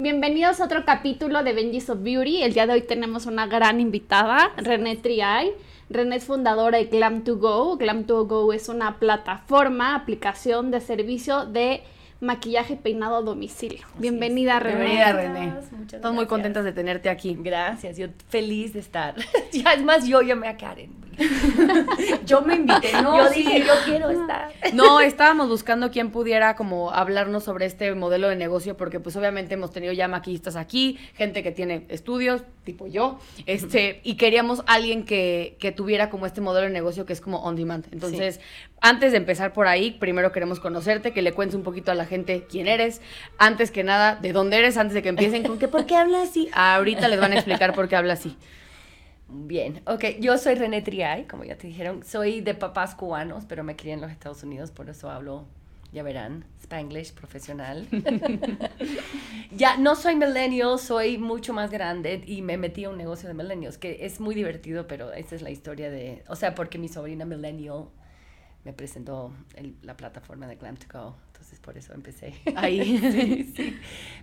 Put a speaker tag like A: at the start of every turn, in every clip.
A: Bienvenidos a otro capítulo de Benji's of Beauty. El día de hoy tenemos una gran invitada, René Triay. René es fundadora de Glam2Go. Glam2Go es una plataforma, aplicación de servicio de maquillaje y peinado a domicilio. Bienvenida, René.
B: Bienvenida, René. Estamos muy contentas de tenerte aquí.
C: Gracias, yo feliz de estar. ya es más, yo llamé a Karen.
B: yo me invité, no,
C: yo dije, yo quiero estar.
B: No, estábamos buscando quién pudiera como hablarnos sobre este modelo de negocio, porque pues obviamente hemos tenido ya maquillistas aquí, gente que tiene estudios, tipo yo, este, y queríamos alguien que, que tuviera como este modelo de negocio que es como on demand. Entonces, antes de empezar por ahí, primero queremos conocerte, que le cuentes un poquito a la gente quién eres, antes que nada, de dónde eres, antes de que empiecen con que, ¿por qué hablas así? Ahorita les van a explicar por qué habla así.
C: Bien, ok, yo soy René Triay, como ya te dijeron, soy de papás cubanos, pero me crié en los Estados Unidos, por eso hablo, ya verán, spanglish profesional. ya no soy millennial, soy mucho más grande y me metí a un negocio de millennials, que es muy divertido, pero esa es la historia de, o sea, porque mi sobrina millennial me presentó la plataforma de Glam2Go entonces por eso empecé ahí. sí, sí.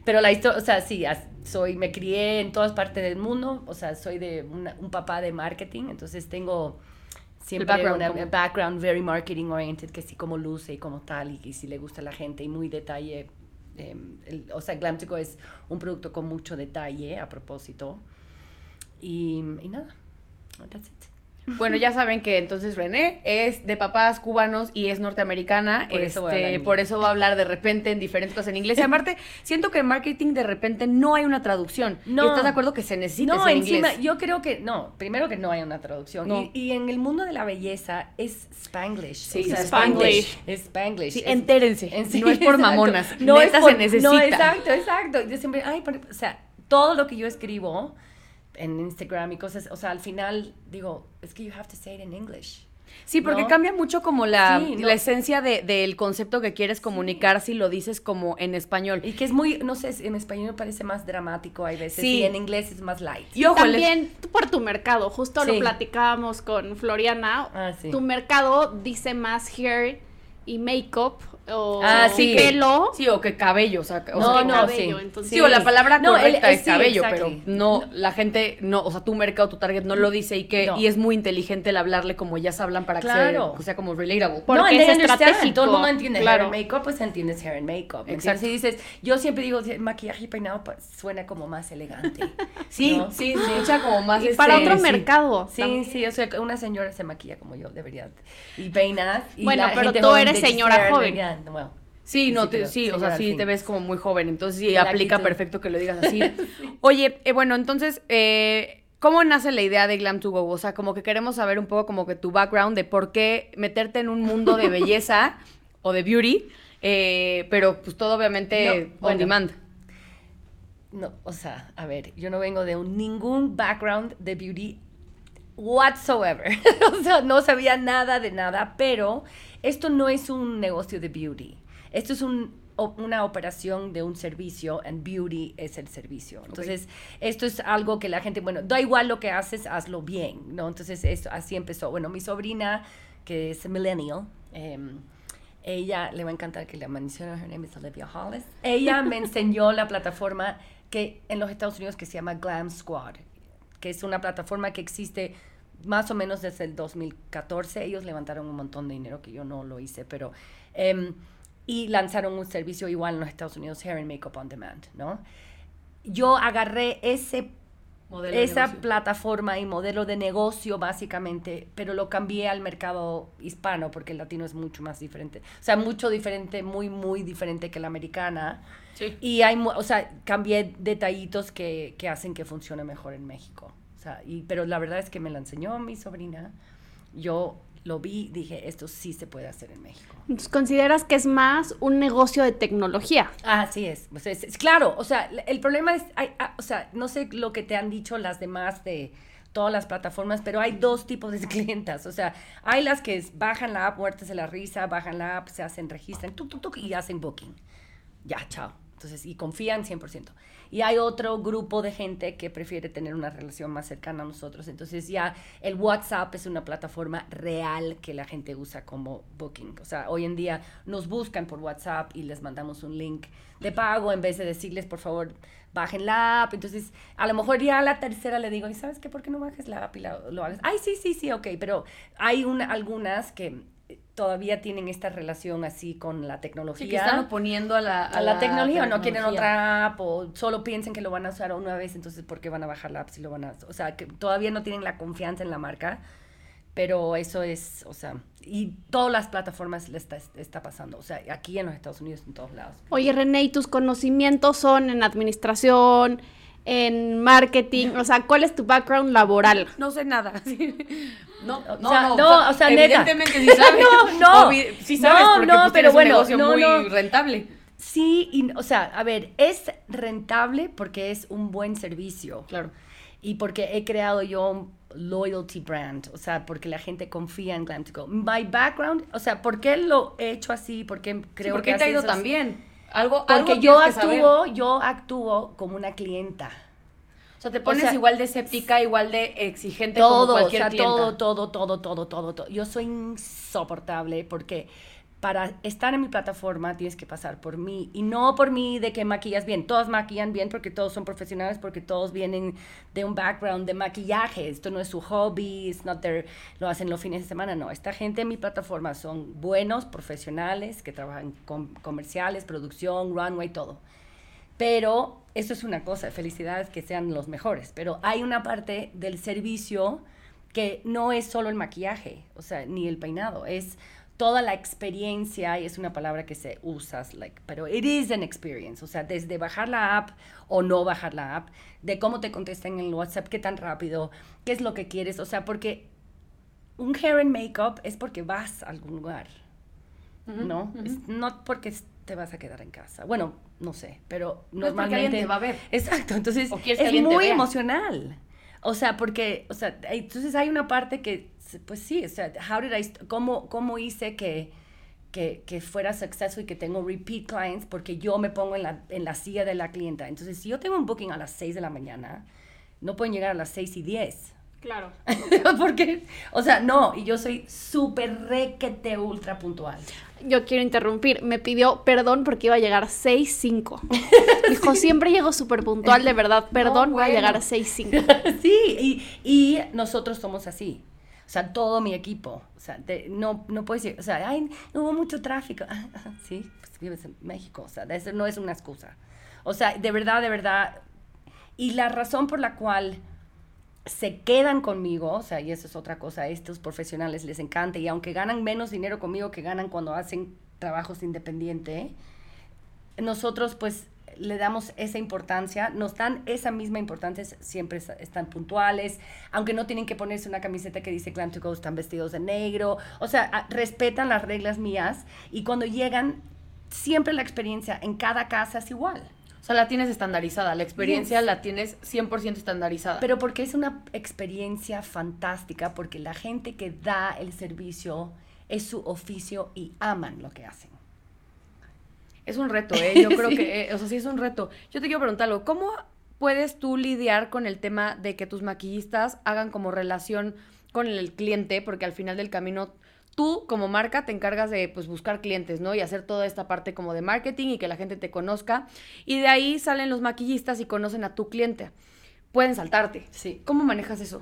C: Pero la historia, o sea, sí, soy, me crié en todas partes del mundo, o sea, soy de un papá de marketing, entonces tengo siempre un background very marketing oriented, que sí como luce y como tal, y, si le gusta a la gente y muy detalle. Em, o sea, Glamtico es un producto con mucho detalle a propósito. Y, y nada, that's it.
B: Bueno, ya saben que entonces René es de papás cubanos y es norteamericana. Por, eso, este, por eso va a hablar de repente en diferentes cosas en inglés. Y aparte, siento que en marketing de repente no hay una traducción. No. ¿Estás de acuerdo que se necesita no, encima,
C: Yo creo que no. Primero que no hay una traducción. Y, en el mundo de la belleza es Spanglish.
B: Sí, Spanglish.
C: Es Spanglish.
B: Sí, entérense. no es por mamonas. No es se necesita. No,
C: exacto, exacto. Yo siempre, ay, o sea, todo lo que yo escribo en Instagram y cosas, o sea, al final digo, es que you have to say it in English.
B: Sí, porque cambia mucho como la, la esencia de, del concepto que quieres comunicar si lo dices como en español.
C: Y que es muy, no sé, en español parece más dramático hay veces sí. y en inglés es más light.
A: Y también por tu mercado, justo lo platicábamos con Floriana, ah, tu mercado dice más hair y makeup o
B: ah, sí.
A: pelo.
B: Sí, o que cabello, o sea,
C: o no, no,
B: cabello, sí. Entonces, sí, o la palabra no, correcta es cabello, pero no, la gente, no, o sea, tu mercado, tu target no lo dice y que, y es muy inteligente el hablarle como ellas hablan para que sea, sea, como relatable.
C: Porque no, es estratégico. Todo el mundo entiende claro. hair and makeup, pues entiendes hair and makeup. Exacto. Si dices, yo siempre digo, maquillaje y peinado pues, suena como más elegante.
B: sí, sí, sí, echa como más
A: y para este, otro mercado.
C: Sí, sí, o sea, una señora se maquilla como yo debería y peina.
A: Y bueno, pero tú eres señora joven.
B: Sí, no, sí, o sea, sí te ves como muy joven, entonces sí, aplica perfecto que lo digas así. Oye, eh, bueno, entonces, eh, ¿cómo nace la idea de Glam to Go? O sea, como que queremos saber un poco como que tu background de por qué meterte en un mundo de belleza o de beauty, eh, pero pues todo obviamente on demand.
C: No, o sea, a ver, yo no vengo de ningún background de beauty whatsoever. o sea, no sabía nada de nada, pero esto no es un negocio de beauty. Esto es una operación de un servicio and beauty es el servicio. Entonces, esto es algo que la gente, bueno, da igual lo que haces, hazlo bien, ¿no? Entonces, esto, así empezó. Bueno, mi sobrina, que es millennial, em, ella le va a encantar que la mencione, her name is Olivia Hollis. Ella me enseñó la plataforma que en los Estados Unidos que se llama Glam Squad, que es una plataforma que existe más o menos desde el 2014. Ellos levantaron un montón de dinero que yo no lo hice, pero... Em, y lanzaron un servicio igual en los Estados Unidos, Hair and Makeup on Demand, ¿no? Yo agarré ese modelo esa plataforma y modelo de negocio básicamente, pero lo cambié al mercado hispano porque el latino es mucho más diferente. O sea, mucho diferente, muy, muy diferente que la americana. Sí. Y hay, o sea, cambié detallitos que, que hacen que funcione mejor en México. O sea, y, pero la verdad es que me la enseñó mi sobrina. Yo lo vi, dije, esto sí se puede hacer en México.
A: Entonces, ¿consideras que es más un negocio de tecnología?
C: Así es. Pues es, es- claro, o sea, el problema es, hay- ah, o sea, no sé lo que te han dicho las demás de todas las plataformas, pero hay dos tipos de clientas. O sea, hay las que bajan la app, muertes de la risa, bajan la app, se hacen, registran, y hacen booking. Ya, chao. Entonces, y confían 100%. Y hay otro grupo de gente que prefiere tener una relación más cercana a nosotros. Entonces, ya el WhatsApp es una plataforma real que la gente usa como booking. O sea, hoy en día nos buscan por WhatsApp y les mandamos un link de pago en vez de decirles, por favor, bajen la app. Entonces, a lo mejor ya a la tercera le digo, ¿y sabes qué? ¿Por qué no bajes la app y lo hagas? Ay, sí, sí, sí, ok. Pero hay una, algunas que todavía tienen esta relación así con la tecnología
B: Sí, que están oponiendo a la,
C: a la, tecnología, no quieren
B: tecnología.
C: otra app o solo piensen que lo van a usar una vez, entonces ¿por qué van a bajar la app si lo van a, o sea, que todavía no tienen la confianza en la marca, pero eso es, o sea, y todas las plataformas le está, está pasando, o sea, aquí en los Estados Unidos en todos lados.
A: Oye, René, ¿y tus conocimientos son en administración, en marketing? O sea, ¿cuál es tu background laboral?
B: No sé nada. sí. No,
C: O
B: no,
C: sea,
B: no,
C: no, o sea, neta.
B: evidentemente sí sabes.
C: No, no.
B: Sí sabes
C: No,
B: porque
C: no,
B: pues,
C: pero
B: tienes
C: bueno,
B: un negocio
C: no,
B: muy
C: no.
B: rentable.
C: Sí, y, o sea, a ver, es rentable porque es un buen servicio.
B: Claro.
C: Y porque he creado yo un loyalty brand, o sea, porque la gente confía en Glam to Go. My background, o sea, ¿por qué lo he hecho así? ¿Por qué creo
B: ¿Por
C: que
B: qué te ha ido tan
C: así?
B: bien? Algo,
C: Porque
B: algo
C: yo
B: que
C: actúo, yo actúo como una clienta.
B: O sea, te pones
C: sea,
B: igual de escéptica, igual de exigente
C: Todo,
B: como
C: o
B: cualquier
C: sea,
B: clienta.
C: todo, todo, todo, todo, todo, todo. Yo soy insoportable porque para estar en mi plataforma tienes que pasar por mí y no por mí de que maquillas bien. Todos maquillan bien porque todos son profesionales, porque todos vienen de un background de maquillaje. Esto no es su hobby, it's not their- lo hacen los fines de semana. No, esta gente en mi plataforma son buenos profesionales que trabajan con comerciales, producción, runway, todo. Pero eso es una cosa, felicidades que sean los mejores. Pero hay una parte del servicio que no es solo el maquillaje, o sea, ni el peinado, es toda la experiencia, y es una palabra que se usa, like, pero it is an experience, o sea, desde bajar la app o no bajar la app, de cómo te contestan en el WhatsApp, qué tan rápido, qué es lo que quieres, o sea, porque un hair and makeup es porque vas a algún lugar. ¿no? Es no porque es- te vas a quedar en casa. Bueno, no sé, pero
B: No es porque
C: normalmente...
B: te va a ver.
C: Exacto, entonces es muy emocional. O sea, porque, o sea, entonces hay una parte que, pues sí, o sea, how did I ¿cómo, cómo hice que, que, que fuera successful y que tengo repeat clients? Porque yo me pongo en la, en la silla de la clienta. Entonces, si yo tengo un booking a las 6 de la mañana, no pueden llegar a las 6 y 10.
A: Claro.
C: Porque, o sea, no, y yo soy súper requete ultra puntual.
A: Yo quiero interrumpir. Me pidió perdón porque iba a llegar 6.5. Dijo, siempre llego súper puntual, de verdad. Perdón, voy a llegar a 6.5.
C: sí, y, y nosotros somos así. O sea, todo mi equipo. O sea, de- no, no puedes decir, o sea, ay, no hubo mucho tráfico. Sí, pues vives en México. O sea, de eso no es una excusa. O sea, de verdad, de verdad. Y la razón por la cual se quedan conmigo, o sea, y eso es otra cosa, a estos profesionales les encanta, y aunque ganan menos dinero conmigo que ganan cuando hacen trabajos independientes, nosotros pues le damos esa importancia, nos dan esa misma importancia, siempre es- están puntuales, aunque no tienen que ponerse una camiseta que dice Glam to Go, están vestidos de negro, o sea, respetan las reglas mías y cuando llegan, siempre la experiencia en cada casa es igual.
B: O sea, la tienes estandarizada, la experiencia
C: Yes.
B: la tienes 100% estandarizada.
C: Pero porque es una experiencia fantástica, porque la gente que da el servicio es su oficio y aman lo que hacen.
B: Es un reto, ¿eh? Yo creo
C: Sí.
B: que, eh, o sea, sí es un reto. Yo te quiero preguntar algo. ¿Cómo puedes tú lidiar con el tema de que tus maquillistas hagan como relación con el cliente? Porque al final del camino, tú como marca te encargas de pues, buscar clientes, ¿no? Y hacer toda esta parte como de marketing y que la gente te conozca. Y de ahí salen los maquillistas y conocen a tu cliente. Pueden saltarte.
C: Sí.
B: ¿Cómo manejas eso?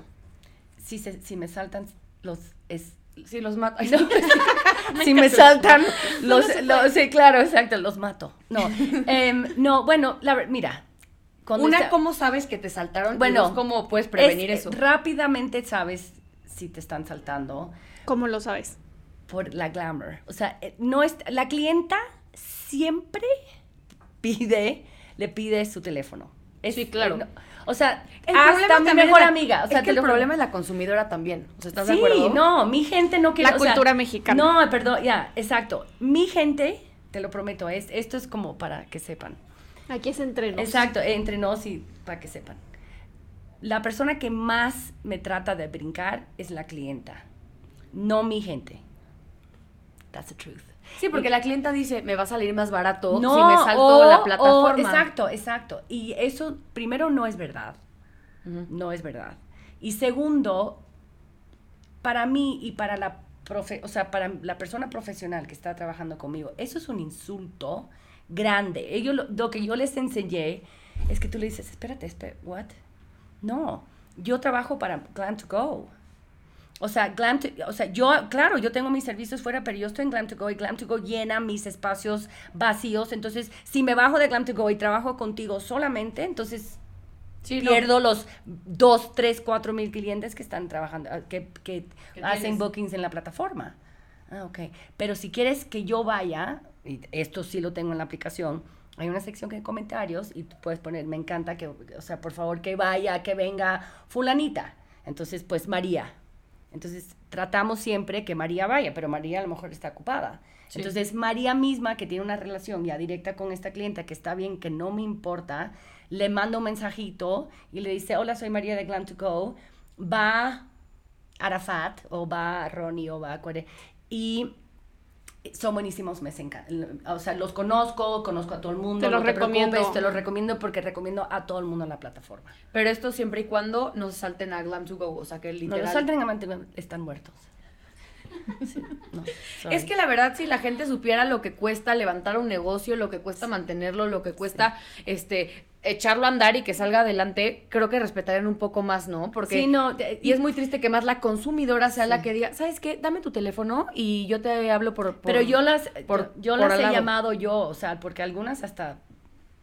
C: Si, se- si me saltan los... Es,
B: Si los mato. Ay,
C: No.
B: sí.
C: si me saltan los, los- sí, claro, exacto, los mato. No, em, no, bueno, la mira.
B: Una,
C: está-
B: ¿cómo sabes que te saltaron?
C: Bueno,
B: ¿cómo puedes prevenir
C: es-
B: eso?
C: Rápidamente sabes si te están saltando
A: ¿Cómo lo sabes?
C: Por la glamour. O sea, eh, no es, la clienta siempre pide, le pide su teléfono. Es-
B: Sí, claro.
C: eh, no- o sea,
B: El
C: hasta
B: problema
C: mi
B: también
C: mejor
B: es la-
C: amiga. O sea,
B: es que el problema es la consumidora también. O sea, ¿estás de
C: sí,
B: acuerdo?
C: no, mi gente no quiere.
A: La
C: o sea,
A: cultura mexicana.
C: No, perdón, ya, exacto. Mi gente, te lo prometo, es, esto es como para que sepan.
A: Aquí es entre nos.
C: Exacto, entre nos y para que sepan. La persona que más me trata de brincar es la clienta, no mi gente. That's the truth.
B: Sí, porque la clienta dice, me va a salir más barato
C: No,
B: si me salto
C: o-
B: la
C: o-
B: plataforma.
C: exacto, exacto. Y eso, primero, no es verdad. No es verdad. Y segundo, para mí y para la profe, o sea, para la persona profesional que está trabajando conmigo, eso es un insulto grande. Ellos lo, lo que yo les enseñé es que tú le dices, espérate, espérate, what? No, yo trabajo para Glam to Go. O sea, Glam to- o sea, yo, claro, yo tengo mis servicios fuera, pero yo estoy en Glam to Go y Glam to Go llena mis espacios vacíos. Entonces, si me bajo de Glam to Go y trabajo contigo solamente, entonces
B: Sí, no.
C: pierdo los 2, 3, 4 mil clientes que están trabajando, ah, que, que
B: Que
C: hacen
B: tienes.
C: bookings en la plataforma. Ah, ok. Pero si quieres que yo vaya, y esto sí lo tengo en la aplicación, hay una sección de comentarios y tú puedes poner, me encanta que, o sea, por favor que vaya, que venga fulanita. Entonces, pues María. Entonces, tratamos siempre que María vaya, pero María a lo mejor está ocupada.
B: Sí.
C: Entonces, María misma, que tiene una relación ya directa con esta clienta, que está bien, que no me importa, le manda un mensajito y le dice, hola, soy María de Glam to Go, va Arafat, o va Ronnie, o va Cuere, y son buenísimos, me encantan. O sea, los conozco, conozco a todo el mundo.
A: Te los
C: no
A: recomiendo.
C: te los recomiendo porque recomiendo a todo el mundo la plataforma.
B: Pero esto siempre y cuando no se salten a Glam to Go. O sea, que
C: No,
B: literal...
C: los salten amante están muertos. Sí, no.
B: Es que la verdad, si la gente supiera lo que cuesta levantar un negocio, lo que cuesta mantenerlo, lo que cuesta este echarlo a andar y que salga adelante, creo que respetarían un poco más, ¿no? Porque
C: Sí, no,
B: y es muy triste que más la consumidora sea la que diga, ¿sabes qué? Dame tu teléfono y yo te hablo por, por-
C: Pero yo las,
B: por-
C: yo,
B: por
C: las he
B: lado.
C: llamado yo, o sea, porque algunas hasta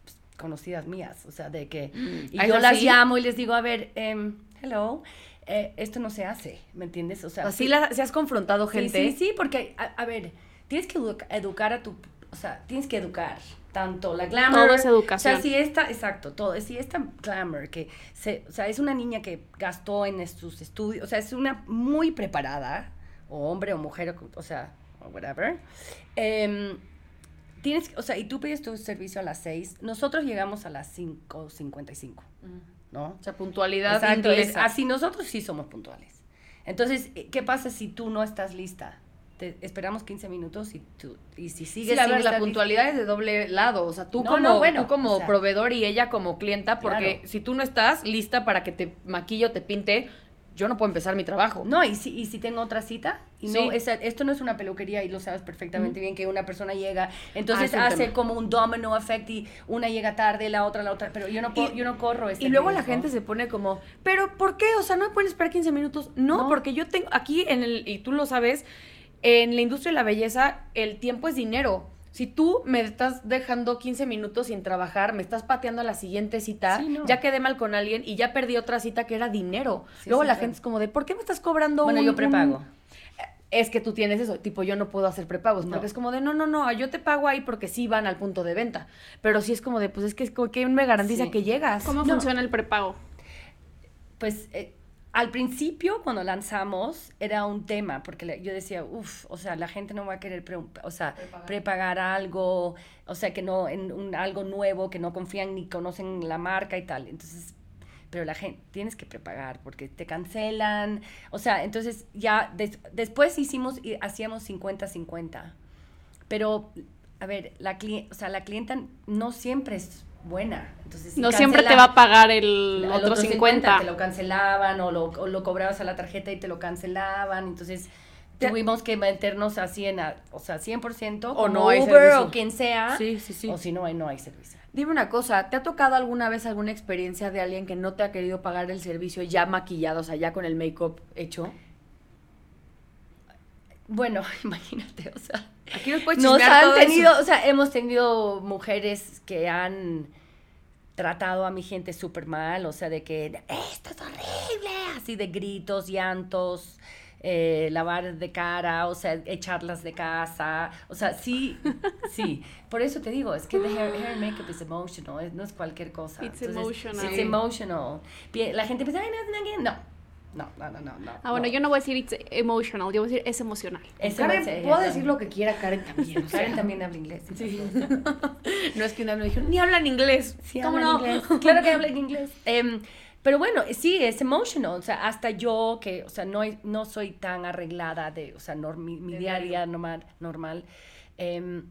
C: pues, conocidas mías, o sea, de que y
B: ¿Ah,
C: yo las llamo y les digo, a ver, em, hello, eh, esto no se hace, ¿me entiendes? O sea,
B: Así si has confrontado gente.
C: Sí, sí, porque, a, a ver, tienes que edu- educar a tu, o sea, tienes que educar tanto la glamour.
A: Todo es educación.
C: O sea, si esta, exacto, todo, si esta glamour que, se, o sea, es una niña que gastó en sus estudios, o sea, es una muy preparada, o hombre o mujer, o, o sea, o whatever. em, tienes, o sea, y tú pides tu servicio a las 6, nosotros llegamos a las 5.55, ¿no?
B: O sea, puntualidad
C: Exacto, es así nosotros sí somos puntuales. Entonces, eh, ¿qué pasa si tú no estás lista? Te esperamos 15 minutos y tú y si sigues
B: Sí, a
C: sin
B: ver, la puntualidad es de doble lado. O sea, tú
C: No,
B: como,
C: no, bueno,
B: tú como
C: o sea.
B: proveedor y ella como clienta, porque
C: Claro.
B: si tú no estás lista para que te maquille o te pinte, yo no puedo empezar mi trabajo.
C: No, y si, y si tengo otra cita, y no, esto no es una peluquería y lo sabes perfectamente bien que una persona llega, entonces
B: Ah,
C: hace
B: tema.
C: como un domino effect y una llega tarde, la otra, la otra, pero yo no, puedo-
B: Y-
C: yo no corro ese
B: Y luego la gente se pone como, pero ¿por qué? O sea, no me pueden esperar 15 minutos. No,
C: No.
B: porque yo tengo aquí en el, y tú lo sabes, en la industria de la belleza, el tiempo es dinero. Si tú me estás dejando 15 minutos sin trabajar, me estás pateando a la siguiente cita,
C: Sí, no.
B: ya quedé mal con alguien y ya perdí otra cita que era dinero.
C: Sí,
B: Luego
C: sí,
B: la gente es como de, ¿por qué me estás cobrando
C: Bueno,
B: un-
C: yo prepago.
B: un- Es que tú tienes eso, tipo yo no puedo hacer prepagos, porque
C: No.
B: es como de, no, no, no, yo te pago ahí porque sí van al punto de venta. Pero sí es como de, pues es que, es como, ¿quién me garantiza
C: Sí.
B: que llegas?
A: ¿Cómo
C: No.
A: funciona el prepago?
C: pues eh, al principio cuando lanzamos era un tema porque yo decía, uff, o sea, la gente no va a querer pre- o sea,
B: Prepagar.
C: prepagar algo, o sea, que no en un, algo nuevo, que no confían ni conocen la marca y tal. Entonces, pero la gente tienes que prepagar porque te cancelan, o sea, entonces ya des- después hicimos y hacíamos 50-50. Pero a ver, la cli- o sea, la clienta no siempre es buena. Entonces, si
A: No siempre te va a pagar el
C: al
A: otro 50.
C: te lo cancelaban o lo, o lo cobrabas a la tarjeta y te lo cancelaban. Entonces
B: Te-
C: tuvimos que meternos así en, a- o sea, 100%
B: O
C: como
B: no hay
C: Uber
B: servicio.
C: o quien sea.
B: Sí, sí, sí.
C: O si no, ahí no hay servicio.
B: Dime una cosa, ¿te ha tocado alguna vez alguna experiencia de alguien que no te ha querido pagar el servicio ya maquillado, o sea, ya con el make-up hecho?
C: Bueno, imagínate, o sea,
B: Aquí nos puedes
C: nos
B: chismear todo
C: han
B: eso.
C: tenido, o sea, hemos tenido mujeres que han tratado a mi gente súper mal, o sea, de que esto es horrible, así de gritos, llantos, eh, lavar de cara, o sea, echarlas de casa, o sea, sí, sí. Por eso te digo, es que the hair, hair and makeup is emotional, no es cualquier cosa.
A: It's emotional.
C: It's emotional. La gente piensa, ay, no, no, no, no, no, no, no, no.
A: Ah, bueno,
C: no.
A: yo no voy a decir it's emotional, yo voy a decir es emocional.
C: Ese
B: Karen, puedo decir lo que quiera Karen también.
C: Karen también habla inglés.
B: Sí. no es que una vez me dijeron, ni hablan inglés.
C: Sí,
B: ¿Cómo
C: habla
B: no?
C: inglés. Claro que habla en inglés. Em, pero bueno, sí, es emotional. O sea, hasta yo, que, o sea, no, no soy tan arreglada de, o sea, nor- mi, mi
B: De
C: día a
B: diario.
C: día normal, normal em,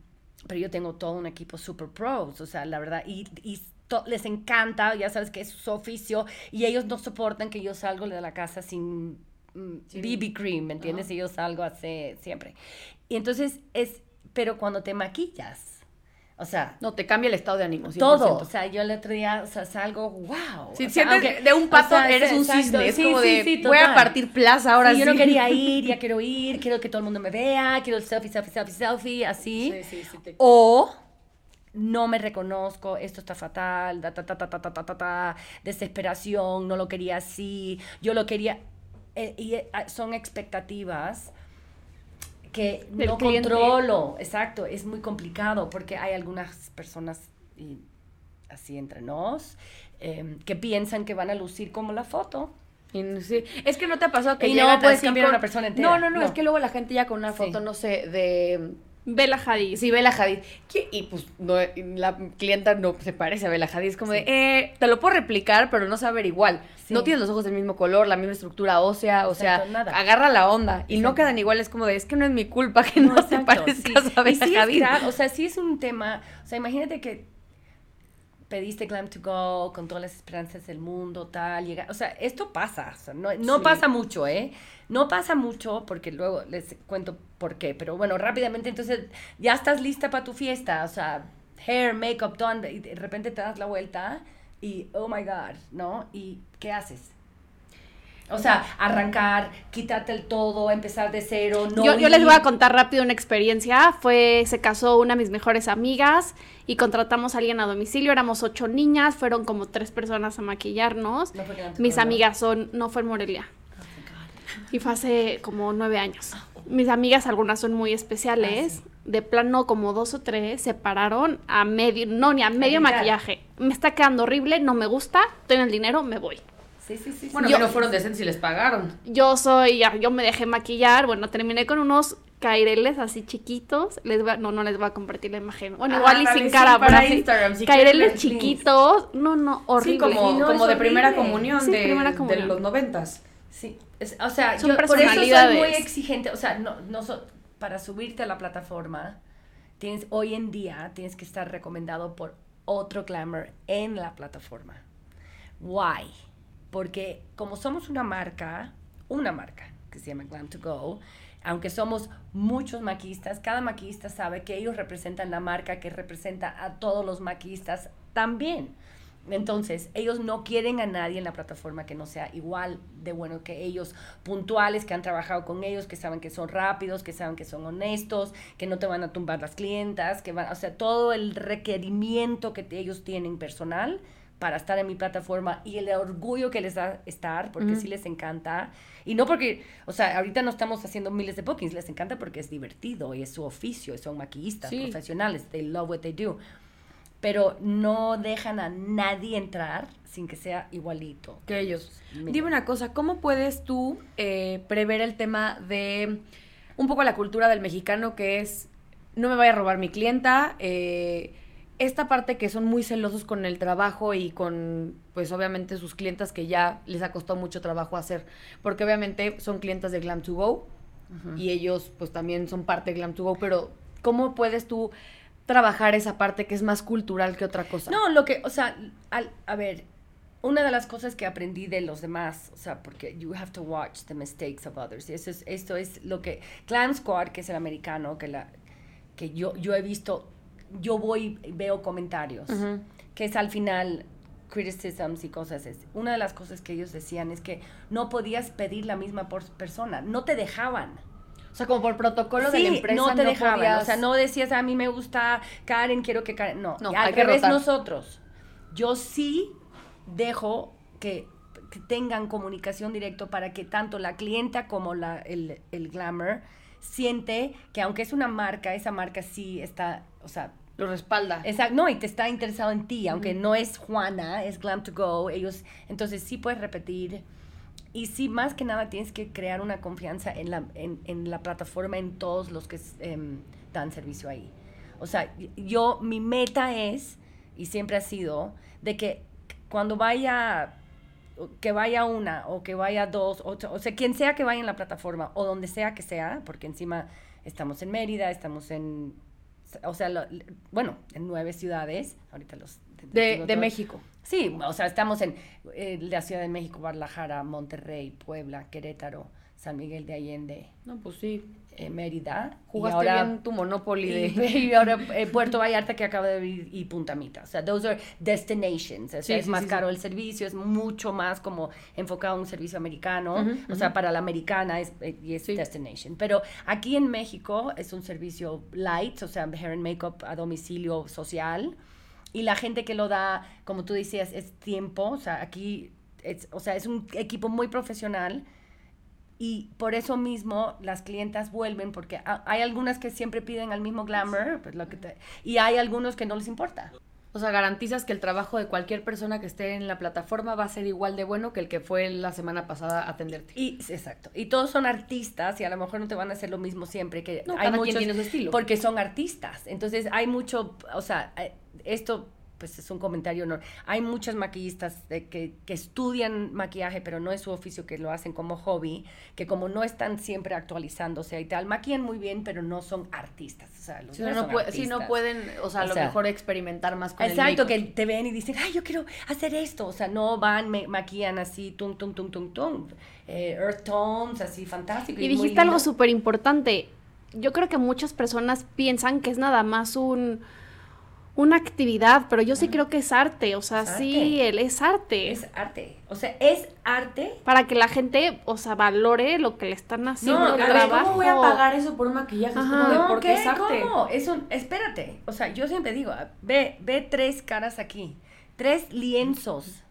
C: pero yo tengo todo un equipo super pros, o sea, la verdad, y, y les encanta, ya sabes que es su oficio, y ellos no soportan que yo salgo de la casa sin mm,
B: Sin-
C: BB cream, ¿me entiendes? Y yo salgo hace siempre. Y entonces es, pero cuando te maquillas, o sea,
B: No, te cambia el estado de ánimo. 100%.
C: todo. O sea, yo el otro día, o sea, salgo, wow.
B: Si
C: o sea,
B: sientes
C: aunque-
B: de un
C: o
B: pato,
C: sea,
B: eres un
C: exacto,
B: cisne. Es
C: sí,
B: como
C: sí,
B: de,
C: sí,
B: voy a partir plaza ahora
C: Sí,
B: sí.
C: Yo no quería ir, ya quiero ir, quiero que todo el mundo me vea, quiero el selfie, selfie, selfie, selfie, así.
B: Sí, sí, sí, te-
C: O no me reconozco, esto está fatal, ta, ta, ta, ta, ta, ta, ta, desesperación, no lo quería así, yo lo quería. Eh, y eh, ah, son expectativas que no
A: cliente.
C: controlo. Exacto, es muy complicado porque hay algunas personas, así entre nos, em, que piensan que van a lucir como la foto.
B: Sí. Es que no te ha pasado que
C: no puedes cambiar a una persona entera.
B: No, no, no, es que luego la gente ya con una foto, no sé, de
A: Bella Hadid.
B: Sí, Bella Hadid. Y pues no, la clienta no se parece a Bella Hadid. Es como de, eh, te lo puedo replicar, pero no sabe igual.
C: Sí.
B: No tienes los ojos del mismo color, la misma estructura ósea, o sea,
C: nada.
B: agarra la onda. Y no quedan igual, es como de, es que no es mi culpa que no, te
C: exacto,
B: parezcas
C: sí.
B: a Bella
C: es
B: Hadid.
C: o sea, sí es un tema, o sea, imagínate que pediste Glam to Go con todas las esperanzas del mundo, tal, llega, o sea, esto pasa, o sea, no, no
B: Sí.
C: pasa mucho, ¿eh? No pasa mucho, porque luego les cuento por qué, pero bueno, rápidamente, entonces, ya estás lista para tu fiesta, o sea, hair, makeup, done, y de repente te das la vuelta y, oh my God, ¿no? ¿Y qué haces? O sea, arrancar, quitarte el todo, empezar de cero, no
A: yo, yo les voy a contar rápido una experiencia. Fue, se casó una de mis mejores amigas y contratamos a alguien a domicilio. Éramos ocho niñas, fueron como tres personas a maquillarnos.
C: No
A: Mis amigas son, no fue en Morelia.
C: Oh.
A: Y fue hace como nueve años. Mis amigas, algunas son muy especiales.
C: Ah,
A: De plano, como dos o tres, se pararon a medio, no, ni a medio maquillaje. Me está quedando horrible, no me gusta, tengo el dinero, me voy.
C: Sí, sí, sí.
B: Bueno,
C: sí.
B: pero fueron decentes y les pagaron.
A: Yo soy, ya, yo me dejé maquillar, bueno, terminé con unos caireles así chiquitos. Les voy a- no, no les voy a compartir la imagen. Bueno,
B: Ah,
A: igual y sin cara,
B: para
A: pero así,
B: Instagram, si
A: caireles chiquitos. No, no,
B: Sí,
A: horrible.
B: como,
C: Sí, no,
B: como
C: es
B: de primera comunión
A: Sí,
B: de,
A: primera
B: de
A: comunión.
B: los noventas.
C: Sí, es- o sea,
A: Son
C: yo por eso soy
A: personalidades.
C: muy exigente, o sea, no, no so- para subirte a la plataforma, tienes, hoy en día tienes que estar recomendado por otro glamour en la plataforma. Why? Porque como somos una marca, una marca que se llama Glam to Go, aunque somos muchos maquistas, cada maquista sabe que ellos representan la marca que representa a todos los maquistas también. Entonces, ellos no quieren a nadie en la plataforma que no sea igual de bueno que ellos, puntuales, que han trabajado con ellos, que saben que son rápidos, que saben que son honestos, que no te van a tumbar las clientas, que van, o sea, todo el requerimiento que ellos tienen personal para estar en mi plataforma y el orgullo que les da estar, porque sí les encanta. Y no porque, o sea, ahorita no estamos haciendo miles de bookings, les encanta porque es divertido y es su oficio, y son maquillistas
B: Sí.
C: profesionales, they love what they do pero no dejan a nadie entrar sin que sea igualito.
B: que ellos.
C: Mira.
B: Dime una cosa, ¿cómo puedes tú eh, prever el tema de un poco la cultura del mexicano que es no me vaya a robar mi clienta? eh, esta parte que son muy celosos con el trabajo y con, pues obviamente sus clientas que ya les ha costado mucho trabajo hacer, porque obviamente son clientas de Glam to Go y ellos pues también son parte de Glam to Go, pero ¿cómo puedes tú trabajar esa parte que es más cultural que otra cosa?
C: No, lo que, o sea, al- a ver, una de las cosas que aprendí de los demás, o sea, porque you have to watch the mistakes of others. Y eso es, esto es lo que Clan Squad, que es el americano, que la que yo yo he visto, yo voy veo comentarios, que es al final criticisms y cosas. Es, una de las cosas que ellos decían es que no podías pedir la misma por persona, no te dejaban.
B: O sea, como por protocolo de la empresa
C: no te dejaban,
B: podías-
C: o sea, no decías a mí me gusta Karen, quiero que Karen, no,
B: No,
C: al revés nosotros. Yo sí dejo que que tengan comunicación directo para que tanto la clienta como la, el, el glamour siente que aunque es una marca, esa marca sí está, o sea,
B: Lo respalda.
C: Exacto, no, y te está interesado en ti, aunque no es Juana, es Glam to Go, ellos, entonces sí puedes repetir. Y sí, más que nada tienes que crear una confianza en la, en, en la plataforma, en todos los que em, dan servicio ahí. O sea, yo, mi meta es, y siempre ha sido, de que cuando vaya, que vaya una, o que vaya dos, o, o sea, quien sea que vaya en la plataforma, o donde sea que sea, porque encima estamos en Mérida, estamos en o sea, lo- bueno, en nueve ciudades, ahorita los...
B: De, de. México.
C: Sí, o sea, estamos en eh, la Ciudad de México, Guadalajara, Monterrey, Puebla, Querétaro, San Miguel de Allende,
B: No, pues sí.
C: Eh, Mérida. y
B: Jugaste
C: ahora-
B: bien tu Monopoly
C: y,
B: de...
C: y ahora eh, Puerto Vallarta que acaba de abrir y Punta Mita. O sea, those are destinations. O sea,
B: Sí,
C: es
B: sí,
C: más
B: sí,
C: caro el servicio, es mucho más como enfocado en un servicio americano.
B: Ujú,
C: O sea,
B: ujú.
C: para la americana es, eh, y es destination. Pero aquí en México es un servicio light, o sea, hair and makeup a domicilio social. Y la gente que lo da, como tú decías, es tiempo. O sea, aquí, es, o sea, es un equipo muy profesional. Y por eso mismo las clientas vuelven, porque ha- hay algunas que siempre piden al mismo glamour, pues lo que te- y hay algunos que no les importa.
B: O sea, garantizas que el trabajo de cualquier persona que esté en la plataforma va a ser igual de bueno que el que fue la semana pasada a atenderte.
C: Y exacto. Y todos son artistas y a lo mejor no te van a hacer lo mismo siempre que
B: No,
C: hay
B: cada quien
C: muchos
B: tiene su estilo.
C: porque son artistas. Entonces hay mucho, o sea, eh, esto pues es un comentario no. Hay muchas maquillistas de que, que estudian maquillaje, pero no es su oficio, que lo hacen como hobby, que como no están siempre actualizándose y tal, maquillan muy bien, pero no son artistas. O sea, los
B: Si no,
C: son
B: puede- si no pueden, o sea, a lo
C: sea,
B: mejor experimentar más con
C: Exacto,
B: el
C: que te ven y dicen, ay, yo quiero hacer esto. O sea, no van, me maquillan así, tum, tum, tum, tum, tum. Eh, earth tones, así, fantástico.
A: Y dijiste algo súper importante. Yo creo que muchas personas piensan que es nada más un una actividad, pero yo sí creo que es arte, o sea,
C: Es
A: sí,
C: arte.
A: él es arte.
C: Es arte. O sea, es arte.
A: Para que la gente, o sea, valore lo que le están haciendo,
C: No,
A: el
C: a ver,
A: trabajo.
B: ¿Cómo voy a pagar eso por un maquillaje? Es
A: Ajá.
B: como de,
C: No,
B: porque
C: ¿qué?
B: es arte.
C: ¿Cómo? Es un, espérate. O sea, yo siempre digo, ve, ve tres caras aquí. Tres lienzos.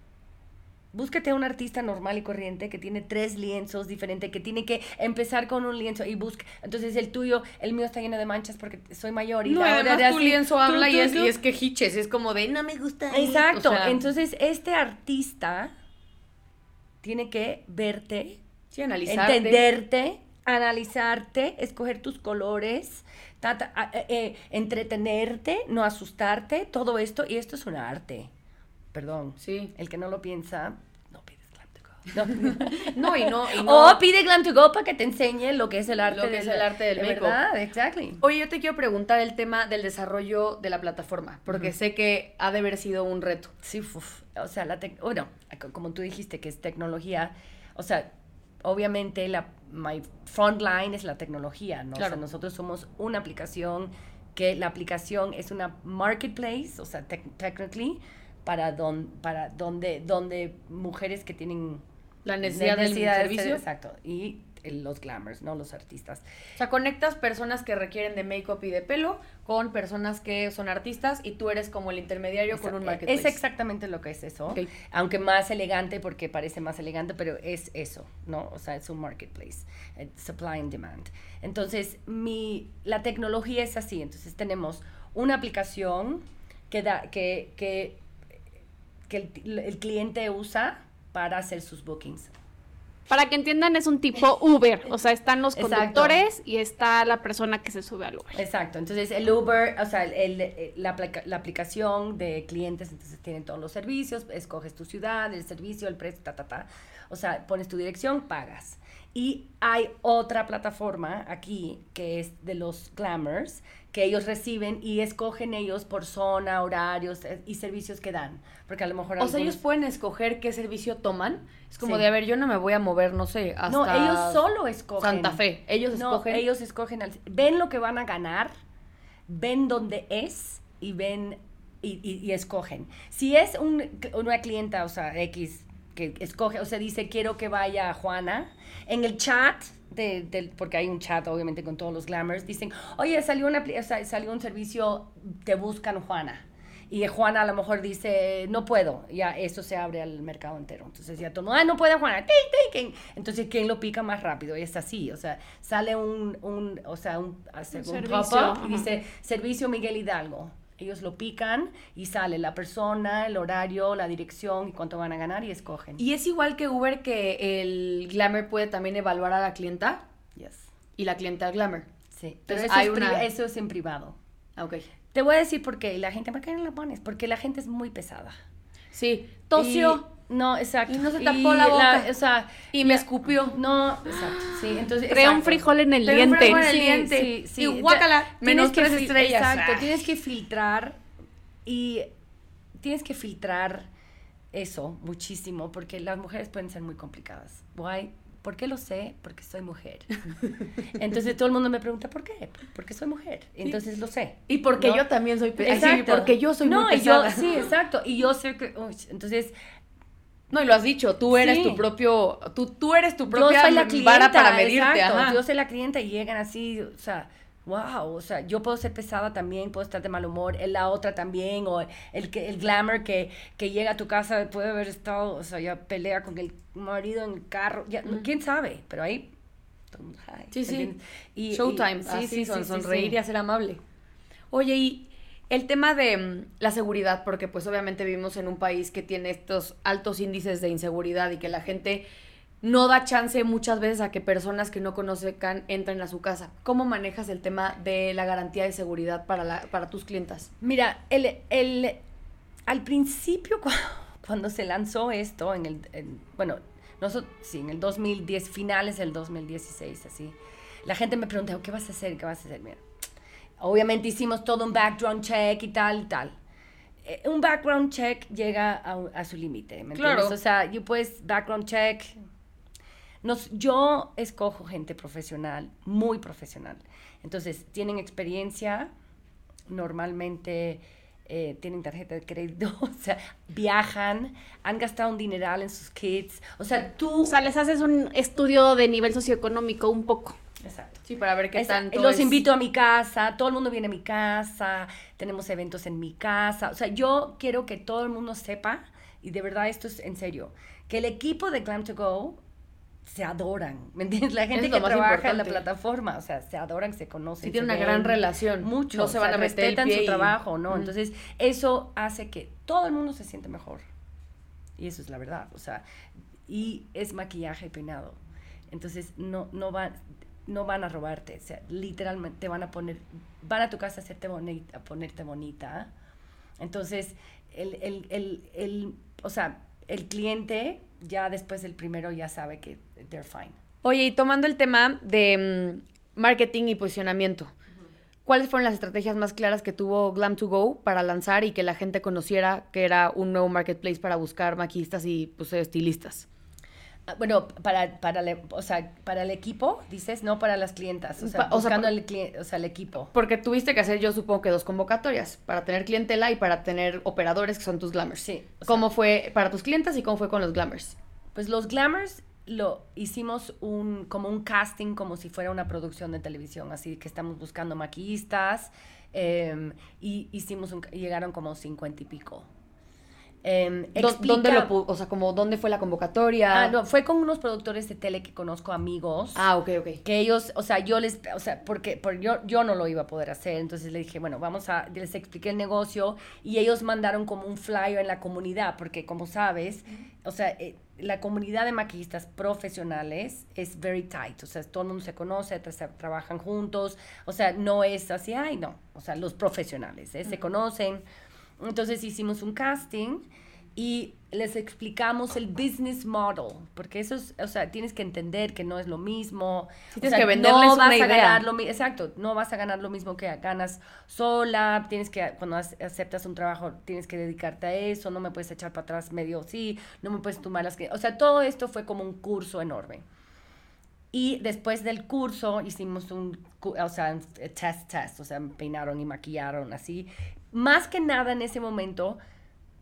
C: Búscate a un artista normal y corriente que tiene tres lienzos diferentes, que tiene que empezar con un lienzo y busca. Entonces el tuyo, el mío está lleno de manchas porque soy mayor y
B: No,
C: la
B: además tu
C: así,
B: lienzo
C: tú,
B: habla y, es,
C: tú.
B: y es que hiches, es como de, no me gusta. ahí".
C: Exacto.
B: O sea,
C: Entonces, este artista tiene que verte,
B: sí, analizarte.
C: entenderte, analizarte, escoger tus colores, eh, eh, entretenerte, no asustarte, todo esto, y esto es un arte. Perdón.
B: Sí.
C: El que no lo piensa, no pides Glam to Go. No.
B: No, y no, y no.
C: O pide Glam to Go para que te enseñe lo que es el arte
B: Lo que es el arte del
C: de exactly.
B: Oye, yo te quiero preguntar el tema del desarrollo de la plataforma, porque sé que ha de haber sido un reto.
C: Sí, uf, o sea, la bueno, co- como tú dijiste que es tecnología, o sea, obviamente la my front line es la tecnología, ¿no? O
B: Claro.
C: sea, nosotros somos una aplicación que la aplicación es una marketplace, o sea, tec- technically para don, para donde donde mujeres que tienen
B: La necesidad del
C: necesidades,
B: servicio.
C: exacto, y los glamours, no los artistas.
B: O sea, conectas personas que requieren de make-up y de pelo con personas que son artistas y tú eres como el intermediario con un
C: Exacto.
B: marketplace.
C: Es exactamente lo que es eso. Aunque más elegante porque parece más elegante, pero es eso, ¿no? O sea, es un marketplace, eh, supply and demand. Entonces, mi, la tecnología es así. Entonces, tenemos una aplicación que, da, que, que, que el, el cliente usa para hacer sus bookings.
A: Para que entiendan, es un tipo Uber, o sea, están los
C: Exacto.
A: conductores y está la persona que se sube al Uber.
C: Exacto, entonces el Uber, o sea, el- el- la, la aplicación de clientes, entonces tienen todos los servicios, escoges tu ciudad, el servicio, el precio, ta, ta, ta. O sea, pones tu dirección, pagas. Y hay otra plataforma aquí que es de los glamours, que ellos reciben y escogen ellos por zona, horarios eh, y servicios que dan. Porque a lo mejor...
B: O sea, ellos pueden escoger qué servicio toman. Es como
C: Sí.
B: de, a ver, yo no me voy a mover, no sé, hasta
C: No, ellos solo escogen.
B: Santa Fe. Ellos
C: No,
B: escogen.
C: ellos escogen, al- ven lo que van a ganar, ven dónde es y ven y, y- y escogen. Si es un- una clienta, o sea, X, que escoge, o sea, dice, quiero que vaya Juana, en el chat, de, porque hay un chat obviamente con todos los glamours, dicen, oye, salió, una, salió un servicio, te buscan Juana. Y Juana a lo mejor dice, no puedo, ya eso se abre al mercado entero. Entonces ya todo, ah, no puede Juana, entonces ¿quién lo pica más rápido? Y es así, o sea, sale un, un o sea, un, hace un,
A: servicio,
C: pop-up y dice, servicio Miguel Hidalgo. Ellos lo pican y sale la persona, el horario, la dirección y cuánto van a ganar y escogen.
B: Y es igual que Uber que el Glamour puede también evaluar a la clienta
C: Yes.
B: y la clienta al Glamour.
C: Sí, pero
B: Entonces,
C: eso,
B: hay
C: es
B: una-
C: eso es en privado.
B: Ah, ok.
C: Te voy a decir por qué. Y la gente, ¿por qué no la pones? Porque la gente es muy pesada.
B: Sí, tosió
C: Y- no, exacto.
B: y no se tapó la boca.
C: o sea,
B: y me escupió.
C: no, exacto. Sí, entonces.
A: Trae un frijol en el
B: Trae un
A: diente.
B: frijol en el
C: Sí,
B: diente.
C: sí, sí.
B: Y guácala,
C: Tienes
B: menos
C: que
B: tres estrellas.
C: Exacto,
B: Ah.
C: tienes que filtrar y tienes que filtrar eso muchísimo porque las mujeres pueden ser muy complicadas. Why? ¿Por qué lo sé? Porque soy mujer. Entonces todo el mundo me pregunta, ¿por qué? Porque soy mujer. Entonces lo sé.
B: Y porque
C: ¿no?
B: yo también soy pesada.
C: Exacto.
B: porque yo soy
C: no,
B: muy
C: y yo- sí, exacto. Y yo sé que... uy, entonces,
B: No, y lo has dicho, tú eres
C: Sí.
B: tu propio, tú, tú eres tu
C: yo
B: propia
C: soy la clienta.
B: vara para medirte.
C: exacto.
B: ajá.
C: Yo soy la clienta y llegan así, o sea, wow, o sea, yo puedo ser pesada también, puedo estar de mal humor, él la otra también, o el que el glamour que, que llega a tu casa puede haber estado, o sea, ya pelea con el marido en el carro, ya, quién sabe, pero ahí...
B: Sí, sí.
C: Y-
B: Showtime,
C: y-
B: así, son,
C: sí,
B: sonreír
C: sí.
B: y hacer amable. Oye, y el tema de mm, la seguridad, porque pues obviamente vivimos en un país que tiene estos altos índices de inseguridad y que la gente no da chance muchas veces a que personas que no conozcan entren a su casa. ¿Cómo manejas el tema de la garantía de seguridad para, la, para tus clientas?
C: Mira, el, el, al principio cu- cuando, se lanzó esto, en el, en- bueno, nosotros, sí, en el 2010, finales del 2016, así, la gente me preguntaba, ¿qué vas a hacer? ¿Qué vas a hacer? Mira, obviamente hicimos todo un background check y tal y tal. Eh, un background check llega a, su límite, ¿me
B: Claro.
C: entiendes? O sea, you puedes background check. Nos, yo escojo gente profesional, muy profesional. Entonces, tienen experiencia, normalmente eh, tienen tarjeta de crédito, o sea, viajan, han gastado un dineral en sus kits. O sea, tú...
A: O sea, les haces un estudio de nivel socioeconómico un poco.
C: Exacto.
B: Sí, para ver qué
C: Esa-
B: tanto
C: los
B: es-
C: invito a mi casa, todo el mundo viene a mi casa, tenemos eventos en mi casa. O sea, yo quiero que todo el mundo sepa, y de verdad esto es en serio, que el equipo de Glam to Go se adoran, ¿me entiendes? La gente
B: Es
C: que trabaja en la plataforma, o sea, se adoran, se conocen.
B: Sí, tiene
C: se
B: una gran relación.
C: Mucho,
B: No se
C: o
B: van
C: sea,
B: a meter el
C: respetan
B: pie
C: su
B: y-
C: trabajo, ¿no? Entonces, eso hace que todo el mundo se siente mejor. Y eso es la verdad, o sea, y es maquillaje y peinado. Entonces, no, no van, no van a robarte, o sea, literalmente te van a poner, van a tu casa a hacerte bonita, a ponerte bonita. Entonces, el, el, el, el, o sea, el cliente ya después del primero ya sabe que they're fine.
B: Oye, y tomando el tema de mm, marketing y posicionamiento, ¿cuáles fueron las estrategias más claras que tuvo Glam2Go para lanzar y que la gente conociera que era un nuevo marketplace para buscar maquillistas y pues, estilistas?
C: Ah, Bueno, para, para, le- o sea, para el equipo, dices, no para las clientas, o sea,
B: Pa- o sea,
C: buscando
B: pa-
C: el, o sea, el equipo.
B: Porque tuviste que hacer, yo supongo que dos convocatorias, para tener clientela y para tener operadores que son tus glamours.
C: Sí, sea-
B: ¿Cómo fue para tus clientes y cómo fue con los glamours?
C: Pues los glamours lo hicimos un, como un casting, como si fuera una producción de televisión, así que estamos buscando maquillistas em, y hicimos un, llegaron como cincuenta y pico.
B: ¿Dó- ¿Dónde lo o sea, como dónde fue la convocatoria?
C: Ah, no, fue con unos productores de tele que conozco, amigos.
B: Ah, ok, ok.
C: que ellos, o sea, yo les, o sea, porque, por yo, yo no lo iba a poder hacer, entonces le dije, bueno, vamos a, les expliqué el negocio y ellos mandaron como un flyer en la comunidad, porque como sabes, o sea, eh, la comunidad de maquillistas profesionales es very tight, o sea, todo el mundo se conoce, tra- trabajan juntos, o sea, no es así, ay, no, o sea, los profesionales, ¿eh? se conocen. Entonces hicimos un casting y les explicamos el business model, porque eso es, o sea, tienes que entender que no es lo mismo.
B: Sí,
C: o
B: tienes
C: sea,
B: que venderles
C: no
B: una
C: vas a
B: idea.
C: ganar lo exacto, no vas a ganar lo mismo que ganas sola, tienes que, cuando ac- aceptas un trabajo, tienes que dedicarte a eso, no me puedes echar para atrás medio sí, no me puedes tomar las que, o sea, todo esto fue como un curso enorme. Y después del curso hicimos un, o sea, un test, test, o sea, peinaron y maquillaron así. Más que nada en ese momento,